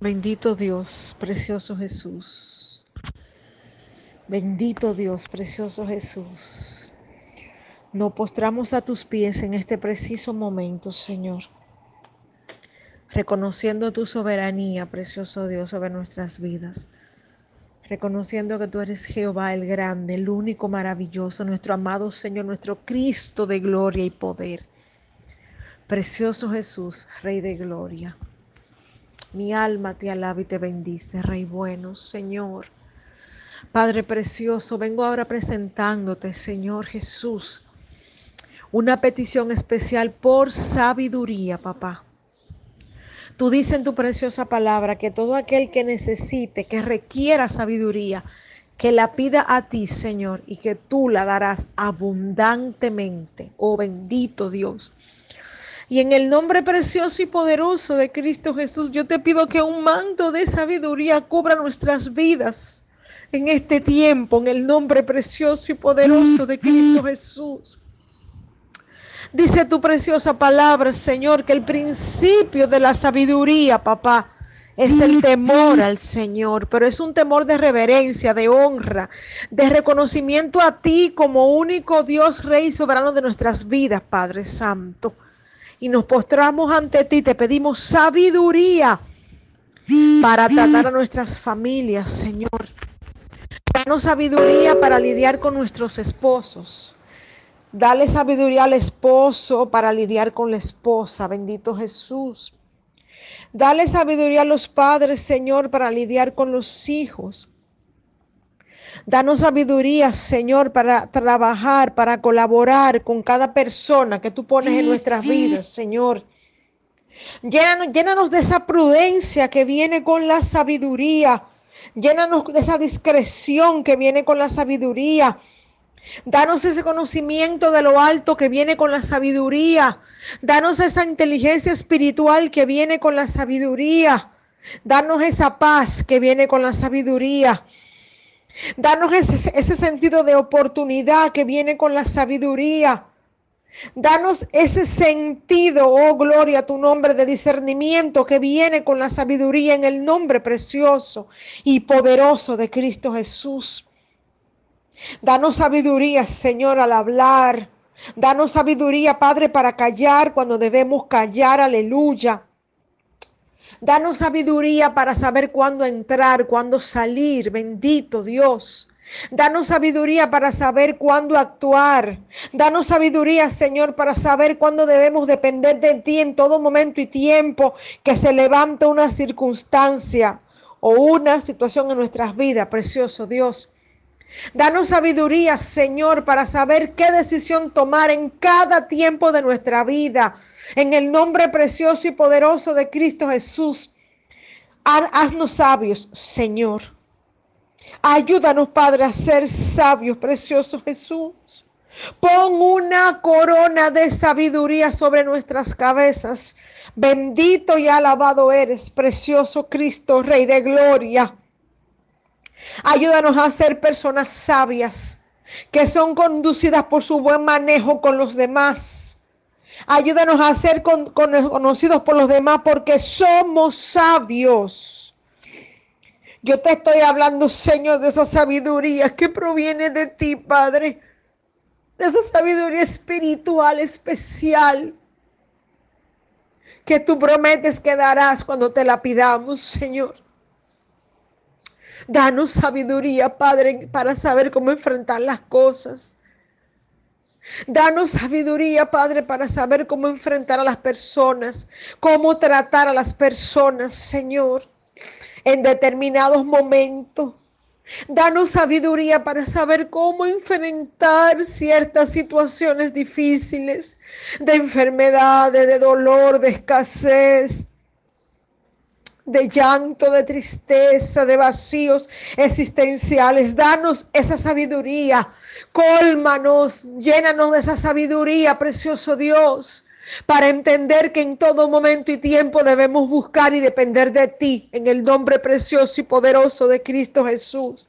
Bendito Dios, precioso Jesús. Bendito Dios, precioso Jesús. Nos postramos a tus pies en este preciso momento, Señor. Reconociendo tu soberanía, precioso Dios, sobre nuestras vidas. Reconociendo que tú eres Jehová el grande, el único maravilloso, nuestro amado Señor, nuestro Cristo de gloria y poder. Precioso Jesús, Rey de gloria. Mi alma te alaba y te bendice, Rey bueno, Señor. Padre precioso, vengo ahora presentándote, Señor Jesús, una petición especial por sabiduría, papá. Tú dices en tu preciosa palabra que todo aquel que necesite, que requiera sabiduría, que la pida a ti, Señor, y que tú la darás abundantemente. Oh bendito Dios. Y en el nombre precioso y poderoso de Cristo Jesús, yo te pido que un manto de sabiduría cubra nuestras vidas en este tiempo, en el nombre precioso y poderoso de Cristo Jesús. Dice tu preciosa palabra, Señor, que el principio de la sabiduría, papá, es el temor al Señor, pero es un temor de reverencia, de honra, de reconocimiento a ti como único Dios, Rey soberano de nuestras vidas, Padre Santo y nos postramos ante ti, te pedimos sabiduría para tratar a nuestras familias, Señor. Danos sabiduría para lidiar con nuestros esposos. Dale sabiduría al esposo para lidiar con la esposa, bendito Jesús. Dale sabiduría a los padres, Señor, para lidiar con los hijos. Danos sabiduría, Señor, para trabajar, para colaborar con cada persona que tú pones en nuestras vidas, Señor. Llénanos, llénanos de esa prudencia que viene con la sabiduría. Llénanos de esa discreción que viene con la sabiduría. Danos ese conocimiento de lo alto que viene con la sabiduría. Danos esa inteligencia espiritual que viene con la sabiduría. Danos esa paz que viene con la sabiduría. Danos ese, sentido de oportunidad que viene con la sabiduría. Danos ese sentido, oh gloria a tu nombre, de discernimiento que viene con la sabiduría en el nombre precioso y poderoso de Cristo Jesús. Danos sabiduría, Señor, al hablar. Danos sabiduría, Padre, para callar cuando debemos callar. Aleluya. Danos sabiduría para saber cuándo entrar, cuándo salir. Bendito Dios. Danos sabiduría para saber cuándo actuar. Danos sabiduría, Señor, para saber cuándo debemos depender de ti en todo momento y tiempo que se levante una circunstancia o una situación en nuestras vidas, precioso Dios. Danos sabiduría, Señor, para saber qué decisión tomar en cada tiempo de nuestra vida. En el nombre precioso y poderoso de Cristo Jesús, haznos sabios, Señor. Ayúdanos, Padre, a ser sabios, precioso Jesús. Pon una corona de sabiduría sobre nuestras cabezas. Bendito y alabado eres, precioso Cristo, Rey de Gloria. Ayúdanos a ser personas sabias que son conducidas por su buen manejo con los demás Ayúdanos a ser conocidos por los demás porque somos sabios. Yo te estoy hablando, Señor, de esa sabiduría que proviene de ti, Padre. De esa sabiduría espiritual especial que tú prometes que darás cuando te la pidamos, Señor. Danos sabiduría, Padre, para saber cómo enfrentar las cosas. Danos sabiduría, Padre, para saber cómo enfrentar a las personas, cómo tratar a las personas, Señor, en determinados momentos. Danos sabiduría para saber cómo enfrentar ciertas situaciones difíciles de enfermedades, de dolor, de escasez, de llanto, de tristeza, de vacíos existenciales. Danos esa sabiduría, cólmanos, llénanos de esa sabiduría, precioso Dios, para entender que en todo momento y tiempo debemos buscar y depender de ti, en el nombre precioso y poderoso de Cristo Jesús.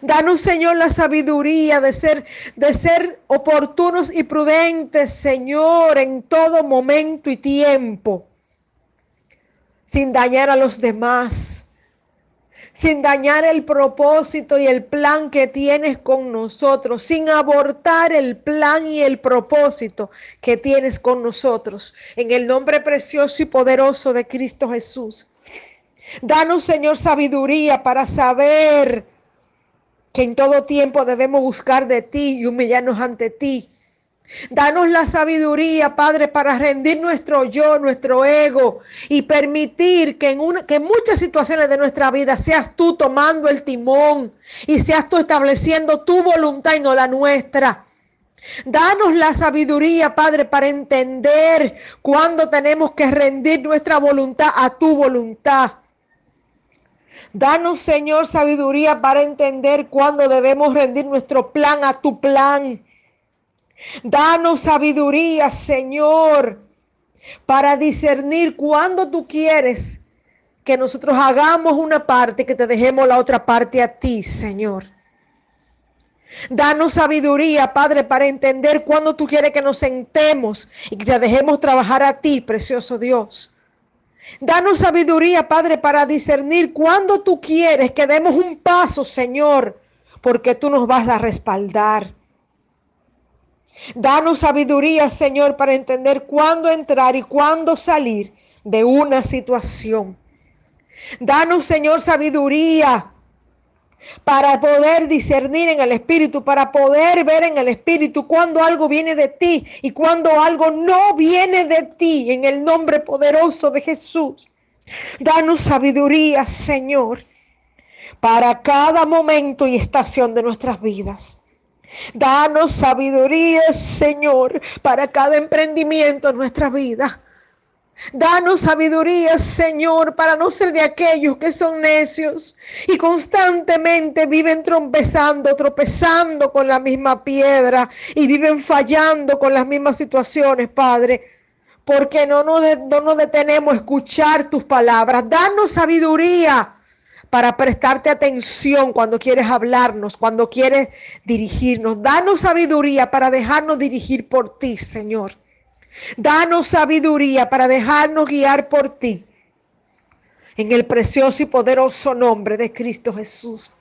Danos, Señor, la sabiduría de ser, de ser oportunos y prudentes, Señor, en todo momento y tiempo sin dañar a los demás, sin dañar el propósito y el plan que tienes con nosotros, sin abortar el plan y el propósito que tienes con nosotros. En el nombre precioso y poderoso de Cristo Jesús. Danos, Señor, sabiduría para saber que en todo tiempo debemos buscar de ti y humillarnos ante ti. Danos la sabiduría, Padre, para rendir nuestro yo, nuestro ego y permitir que en, una, que en muchas situaciones de nuestra vida seas tú tomando el timón y seas tú estableciendo tu voluntad y no la nuestra. Danos la sabiduría, Padre, para entender cuándo tenemos que rendir nuestra voluntad a tu voluntad. Danos, Señor, sabiduría para entender cuándo debemos rendir nuestro plan a tu plan. Danos sabiduría, Señor, para discernir cuándo tú quieres que nosotros hagamos una parte, que te dejemos la otra parte a ti, Señor. Danos sabiduría, Padre, para entender cuándo tú quieres que nos sentemos y que te dejemos trabajar a ti, precioso Dios. Danos sabiduría, Padre, para discernir cuándo tú quieres que demos un paso, Señor, porque tú nos vas a respaldar. Danos sabiduría, Señor, para entender cuándo entrar y cuándo salir de una situación. Danos, Señor, sabiduría para poder discernir en el Espíritu, para poder ver en el Espíritu cuando algo viene de ti y cuando algo no viene de ti, en el nombre poderoso de Jesús. Danos sabiduría, Señor, para cada momento y estación de nuestras vidas. Danos sabiduría, Señor, para cada emprendimiento en nuestra vida. Danos sabiduría, Señor, para no ser de aquellos que son necios y constantemente viven trompezando, tropezando con la misma piedra y viven fallando con las mismas situaciones, Padre. Porque no nos, no nos detenemos a escuchar tus palabras. Danos sabiduría para prestarte atención cuando quieres hablarnos, cuando quieres dirigirnos. Danos sabiduría para dejarnos dirigir por ti, Señor. Danos sabiduría para dejarnos guiar por ti. En el precioso y poderoso nombre de Cristo Jesús.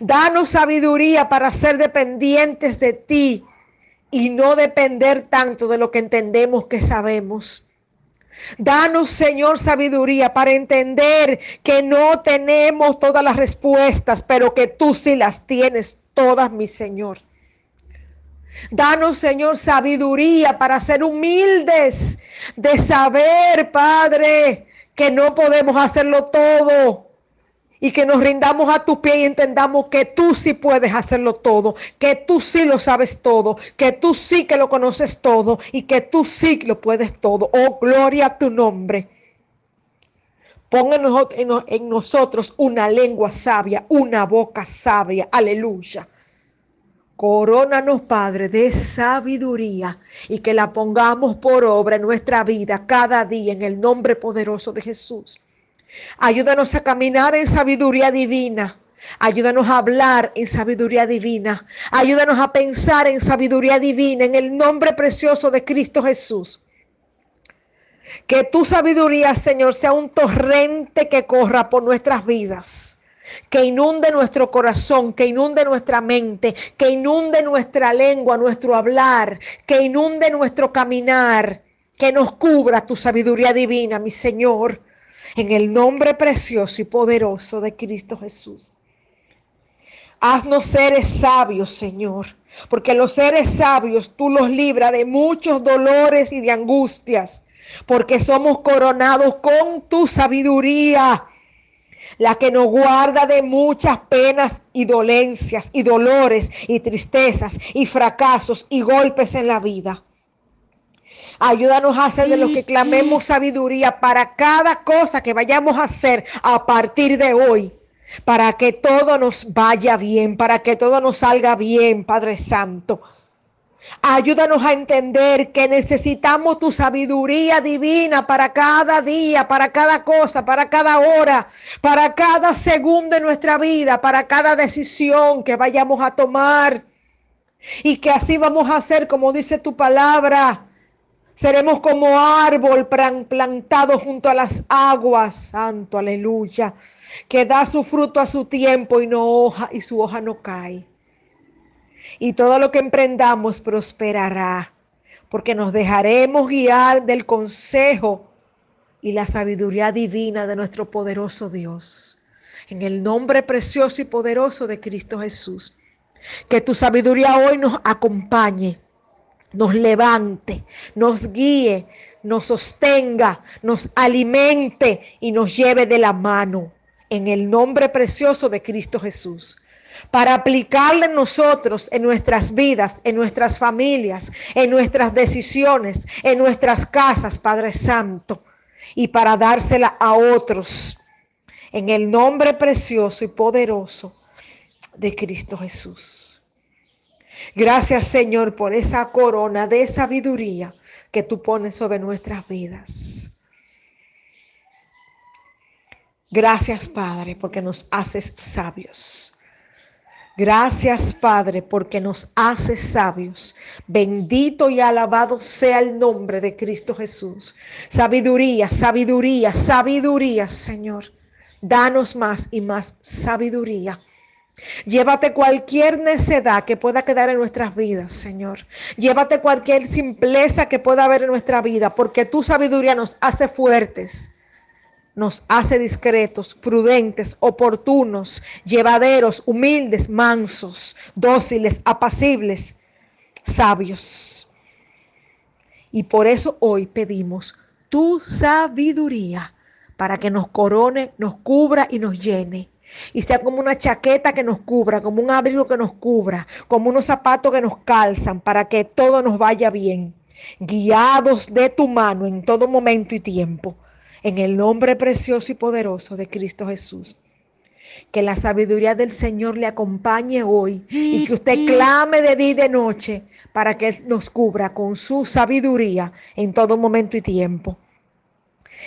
Danos sabiduría para ser dependientes de ti y no depender tanto de lo que entendemos que sabemos. Danos, Señor, sabiduría para entender que no tenemos todas las respuestas, pero que tú sí las tienes todas, mi Señor. Danos, Señor, sabiduría para ser humildes, de saber, Padre, que no podemos hacerlo todo y que nos rindamos a tus pies y entendamos que tú sí puedes hacerlo todo, que tú sí lo sabes todo, que tú sí que lo conoces todo y que tú sí lo puedes todo. Oh, gloria a tu nombre. Pon en nosotros una lengua sabia, una boca sabia. Aleluya. Corónanos, Padre, de sabiduría y que la pongamos por obra en nuestra vida cada día en el nombre poderoso de Jesús. Ayúdanos a caminar en sabiduría divina. Ayúdanos a hablar en sabiduría divina. Ayúdanos a pensar en sabiduría divina en el nombre precioso de Cristo Jesús. Que tu sabiduría, Señor, sea un torrente que corra por nuestras vidas que inunde nuestro corazón, que inunde nuestra mente, que inunde nuestra lengua, nuestro hablar, que inunde nuestro caminar, que nos cubra tu sabiduría divina, mi Señor, en el nombre precioso y poderoso de Cristo Jesús. Haznos seres sabios, Señor, porque los seres sabios tú los libras de muchos dolores y de angustias, porque somos coronados con tu sabiduría la que nos guarda de muchas penas y dolencias y dolores y tristezas y fracasos y golpes en la vida. Ayúdanos a hacer de lo que clamemos sabiduría para cada cosa que vayamos a hacer a partir de hoy, para que todo nos vaya bien, para que todo nos salga bien, Padre Santo. Ayúdanos a entender que necesitamos tu sabiduría divina para cada día, para cada cosa, para cada hora, para cada segundo de nuestra vida, para cada decisión que vayamos a tomar. Y que así vamos a hacer, como dice tu palabra, Seremos como árbol plantado junto a las aguas, santo, aleluya, que da su fruto a su tiempo y no hoja y su hoja no cae. Y todo lo que emprendamos prosperará, porque nos dejaremos guiar del consejo y la sabiduría divina de nuestro poderoso Dios. En el nombre precioso y poderoso de Cristo Jesús. Que tu sabiduría hoy nos acompañe nos levante, nos guíe, nos sostenga, nos alimente y nos lleve de la mano en el nombre precioso de Cristo Jesús. Para aplicarle en nosotros, en nuestras vidas, en nuestras familias, en nuestras decisiones, en nuestras casas, Padre Santo, y para dársela a otros en el nombre precioso y poderoso de Cristo Jesús. Gracias Señor por esa corona de sabiduría que tú pones sobre nuestras vidas. Gracias Padre porque nos haces sabios. Gracias Padre porque nos haces sabios. Bendito y alabado sea el nombre de Cristo Jesús. Sabiduría, sabiduría, sabiduría Señor. Danos más y más sabiduría Llévate cualquier necedad que pueda quedar en nuestras vidas, Señor. Llévate cualquier simpleza que pueda haber en nuestra vida, porque tu sabiduría nos hace fuertes, nos hace discretos, prudentes, oportunos, llevaderos, humildes, mansos, dóciles, apacibles, sabios. Y por eso hoy pedimos tu sabiduría para que nos corone, nos cubra y nos llene y sea como una chaqueta que nos cubra, como un abrigo que nos cubra, como unos zapatos que nos calzan para que todo nos vaya bien, guiados de tu mano en todo momento y tiempo, en el nombre precioso y poderoso de Cristo Jesús. Que la sabiduría del Señor le acompañe hoy y que usted clame de día y de noche para que Él nos cubra con su sabiduría en todo momento y tiempo.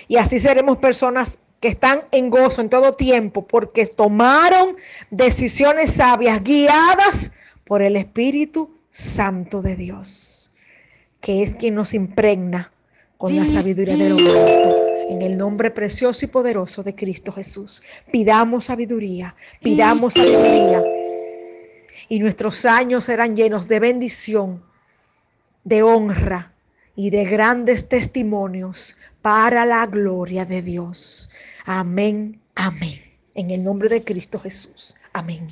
Y así seremos personas que están en gozo en todo tiempo porque tomaron decisiones sabias guiadas por el Espíritu Santo de Dios, que es quien nos impregna con la sabiduría de lo alto. En el nombre precioso y poderoso de Cristo Jesús, pidamos sabiduría, pidamos sabiduría. Y nuestros años serán llenos de bendición, de honra y de grandes testimonios para la gloria de Dios. Amén, amén. En el nombre de Cristo Jesús. Amén.